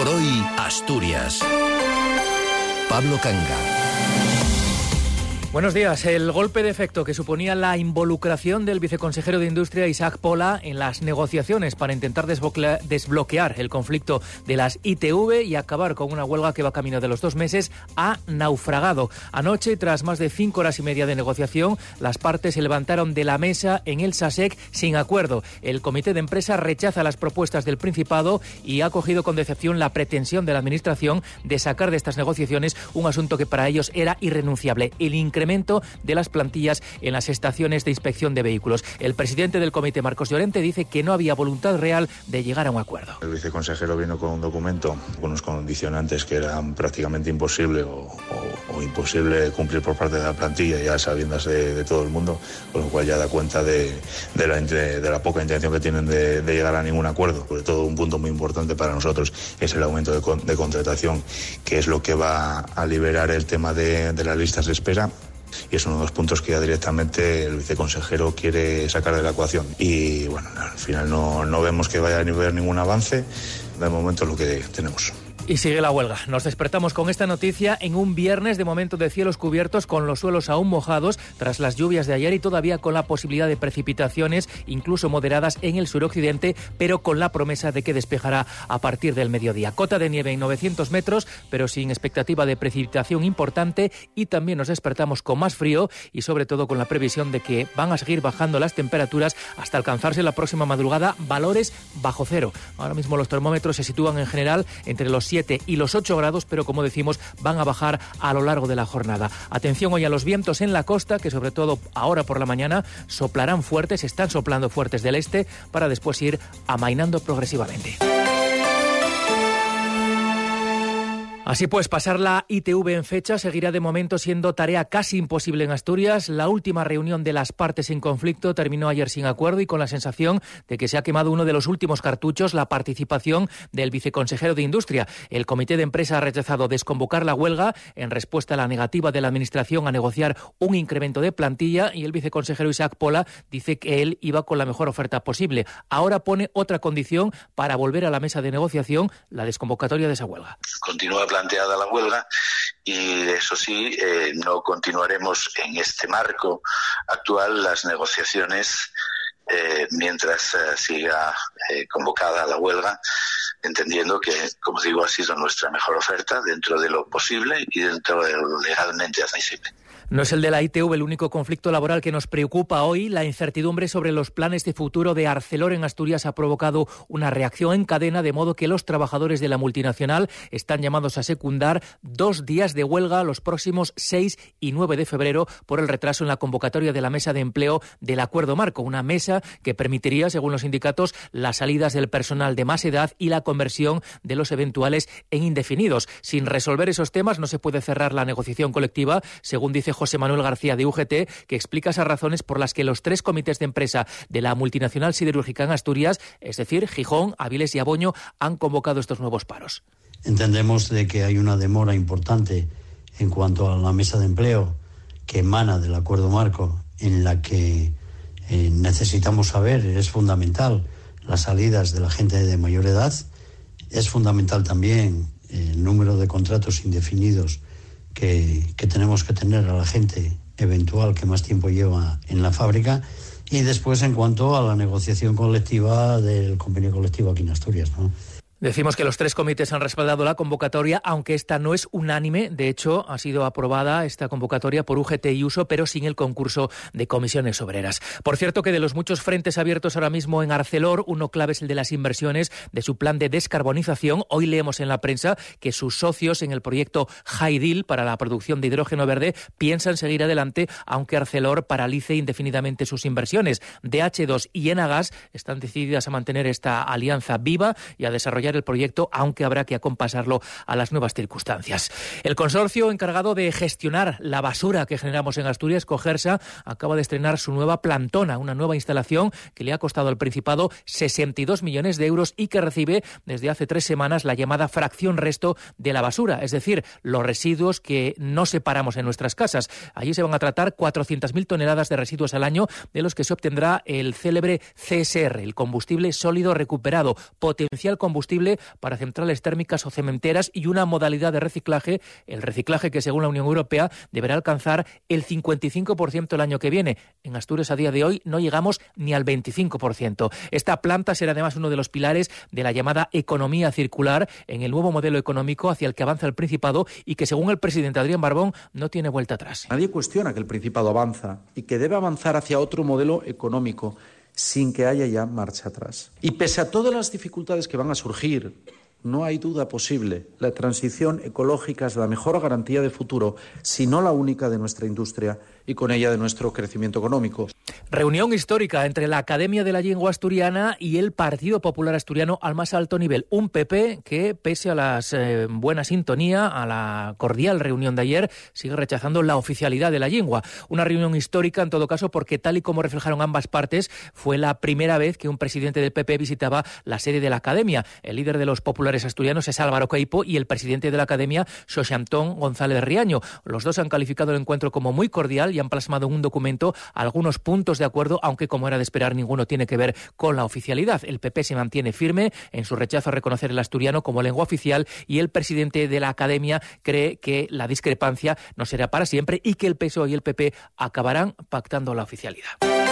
por hoy, Asturias. Pablo Canga. Buenos días. El golpe de efecto que suponía la involucración del viceconsejero de Industria Isaac Pola en las negociaciones para intentar desbloquear el conflicto de las ITV y acabar con una huelga que va camino de los dos meses ha naufragado. Anoche, tras más de cinco horas y media de negociación, las partes se levantaron de la mesa en el SASEC sin acuerdo. El comité de empresa rechaza las propuestas del Principado y ha cogido con decepción la pretensión de la Administración de sacar de estas negociaciones un asunto que para ellos era irrenunciable, el incremento de las plantillas en las estaciones de inspección de vehículos. El presidente del comité, Marcos Llorente, dice que no había voluntad real de llegar a un acuerdo. El viceconsejero vino con un documento con unos condicionantes que eran prácticamente imposible o, imposible cumplir por parte de la plantilla, ya sabiendas de, todo el mundo, con lo cual ya da cuenta de, la, de la, poca intención que tienen de, llegar a ningún acuerdo. Sobre todo un punto muy importante para nosotros es el aumento de, contratación, que es lo que va a liberar el tema de las listas de espera y es uno de los puntos que ya directamente el viceconsejero quiere sacar de la ecuación. Y bueno, al final no, no vemos que vaya a haber ningún avance, de momento es lo que tenemos. Y sigue la huelga. Nos despertamos con esta noticia en un viernes de momento de cielos cubiertos con los suelos aún mojados tras las lluvias de ayer y todavía con la posibilidad de precipitaciones, incluso moderadas en el suroccidente, pero con la promesa de que despejará a partir del mediodía. Cota de nieve en 900 metros, pero sin expectativa de precipitación importante y también nos despertamos con más frío y sobre todo con la previsión de que van a seguir bajando las temperaturas hasta alcanzarse la próxima madrugada valores bajo cero. Ahora mismo los termómetros se sitúan en general entre los 7 y los 8 grados, pero como decimos, van a bajar a lo largo de la jornada. Atención hoy a los vientos en la costa, que sobre todo ahora por la mañana soplarán fuertes, están soplando fuertes del este, para después ir amainando progresivamente. Así pues, pasar la ITV en fecha seguirá de momento siendo tarea casi imposible en Asturias. La última reunión de las partes en conflicto terminó ayer sin acuerdo y con la sensación de que se ha quemado uno de los últimos cartuchos, la participación del viceconsejero de Industria. El comité de empresa ha rechazado desconvocar la huelga en respuesta a la negativa de la Administración a negociar un incremento de plantilla y el viceconsejero Isaac Pola dice que él iba con la mejor oferta posible. Ahora pone otra condición para volver a la mesa de negociación, la desconvocatoria de esa huelga. Continúa planteada la huelga y eso sí, eh, no continuaremos en este marco actual las negociaciones eh, mientras eh, siga convocada la huelga, entendiendo que, como digo, ha sido nuestra mejor oferta dentro de lo posible y dentro de lo legalmente admisible. No es el de la ITV el único conflicto laboral que nos preocupa hoy. La incertidumbre sobre los planes de futuro de Arcelor en Asturias ha provocado una reacción en cadena, de modo que los trabajadores de la multinacional están llamados a secundar dos días de huelga los próximos 6 y 9 de febrero por el retraso en la convocatoria de la mesa de empleo del Acuerdo Marco, una mesa que permitiría, según los sindicatos, las salidas del personal de más edad y la conversión de los eventuales en indefinidos. Sin resolver esos temas no se puede cerrar la negociación colectiva, según dice José Manuel García de UGT, que explica esas razones por las que los tres comités de empresa de la multinacional siderúrgica en Asturias, es decir, Gijón, Aviles y Aboño, han convocado estos nuevos paros. Entendemos de que hay una demora importante en cuanto a la mesa de empleo que emana del acuerdo marco en la que eh, necesitamos saber, es fundamental, las salidas de la gente de mayor edad, es fundamental también el número de contratos indefinidos que, tenemos que tener a la gente eventual que más tiempo lleva en la fábrica y después en cuanto a la negociación colectiva del convenio colectivo aquí en Asturias. ¿no? Decimos que los tres comités han respaldado la convocatoria, aunque esta no es unánime. De hecho, ha sido aprobada esta convocatoria por UGT y Uso, pero sin el concurso de comisiones obreras. Por cierto, que de los muchos frentes abiertos ahora mismo en Arcelor, uno clave es el de las inversiones de su plan de descarbonización. Hoy leemos en la prensa que sus socios en el proyecto Haidil para la producción de hidrógeno verde piensan seguir adelante, aunque Arcelor paralice indefinidamente sus inversiones. DH2 y Enagas están decididas a mantener esta alianza viva y a desarrollar el proyecto, aunque habrá que acompasarlo a las nuevas circunstancias. El consorcio encargado de gestionar la basura que generamos en Asturias, Cogersa, acaba de estrenar su nueva plantona, una nueva instalación que le ha costado al Principado 62 millones de euros y que recibe desde hace tres semanas la llamada fracción resto de la basura, es decir, los residuos que no separamos en nuestras casas. Allí se van a tratar 400.000 toneladas de residuos al año, de los que se obtendrá el célebre CSR, el combustible sólido recuperado, potencial combustible para centrales térmicas o cementeras y una modalidad de reciclaje, el reciclaje que según la Unión Europea deberá alcanzar el 55% el año que viene. En Asturias a día de hoy no llegamos ni al 25%. Esta planta será además uno de los pilares de la llamada economía circular en el nuevo modelo económico hacia el que avanza el Principado y que según el presidente Adrián Barbón no tiene vuelta atrás. Nadie cuestiona que el Principado avanza y que debe avanzar hacia otro modelo económico sin que haya ya marcha atrás. Y pese a todas las dificultades que van a surgir, no hay duda posible. La transición ecológica es la mejor garantía de futuro, si no la única de nuestra industria y con ella de nuestro crecimiento económico. Reunión histórica entre la Academia de la Lengua Asturiana y el Partido Popular Asturiano al más alto nivel. Un PP que, pese a la eh, buena sintonía, a la cordial reunión de ayer, sigue rechazando la oficialidad de la lengua. Una reunión histórica, en todo caso, porque tal y como reflejaron ambas partes, fue la primera vez que un presidente del PP visitaba la sede de la Academia. El líder de los populares asturianos es Álvaro Caipo y el presidente de la Academia, Xoxantón González Riaño. Los dos han calificado el encuentro como muy cordial y han plasmado en un documento algunos puntos de acuerdo, aunque como era de esperar, ninguno tiene que ver con la oficialidad. El PP se mantiene firme en su rechazo a reconocer el asturiano como lengua oficial y el presidente de la Academia cree que la discrepancia no será para siempre y que el PSOE y el PP acabarán pactando la oficialidad.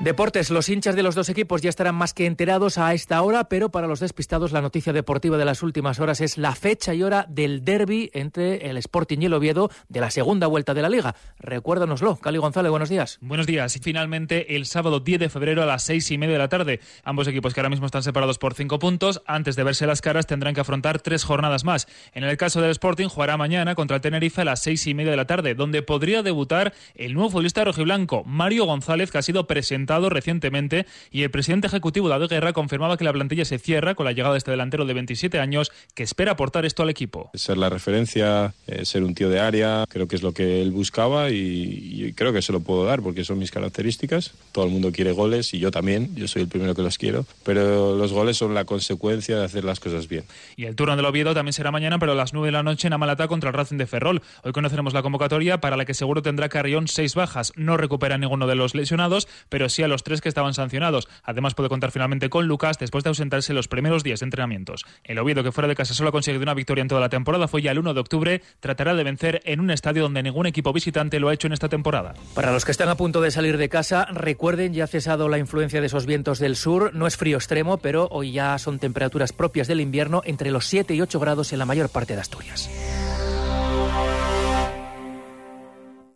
Deportes, los hinchas de los dos equipos ya estarán más que enterados a esta hora, pero para los despistados la noticia deportiva de las últimas horas es la fecha y hora del derby entre el Sporting y el Oviedo de la segunda vuelta de la liga. Recuérdanoslo. Cali González, buenos días. Buenos días. Y finalmente el sábado 10 de febrero a las seis y media de la tarde. Ambos equipos que ahora mismo están separados por cinco puntos, antes de verse las caras tendrán que afrontar tres jornadas más. En el caso del Sporting jugará mañana contra el Tenerife a las seis y media de la tarde, donde podría debutar el nuevo futbolista rojiblanco, Mario González, que ha sido presentado recientemente y el presidente ejecutivo David Guerra confirmaba que la plantilla se cierra con la llegada de este delantero de 27 años que espera aportar esto al equipo. Ser la referencia, eh, ser un tío de área, creo que es lo que él buscaba y, creo que se lo puedo dar porque son mis características. Todo el mundo quiere goles y yo también, yo soy el primero que los quiero, pero los goles son la consecuencia de hacer las cosas bien. Y el turno del Oviedo también será mañana, pero a las 9 de la noche en Amalata contra el Racing de Ferrol. Hoy conoceremos la convocatoria para la que seguro tendrá Carrión seis bajas. No recupera ninguno de los lesionados, pero sí a los tres que estaban sancionados. Además puede contar finalmente con Lucas después de ausentarse los primeros días de entrenamientos. El Oviedo, que fuera de casa solo ha conseguido una victoria en toda la temporada, fue ya el 1 de octubre. Tratará de vencer en un estadio donde ningún equipo visitante lo ha hecho en esta temporada. Para los que están a punto de salir de casa, recuerden, ya ha cesado la influencia de esos vientos del sur. No es frío extremo, pero hoy ya son temperaturas propias del invierno entre los 7 y 8 grados en la mayor parte de Asturias.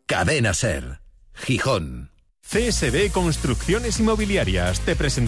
Cadena Ser, Gijón. CSB Construcciones Inmobiliarias. Te presentamos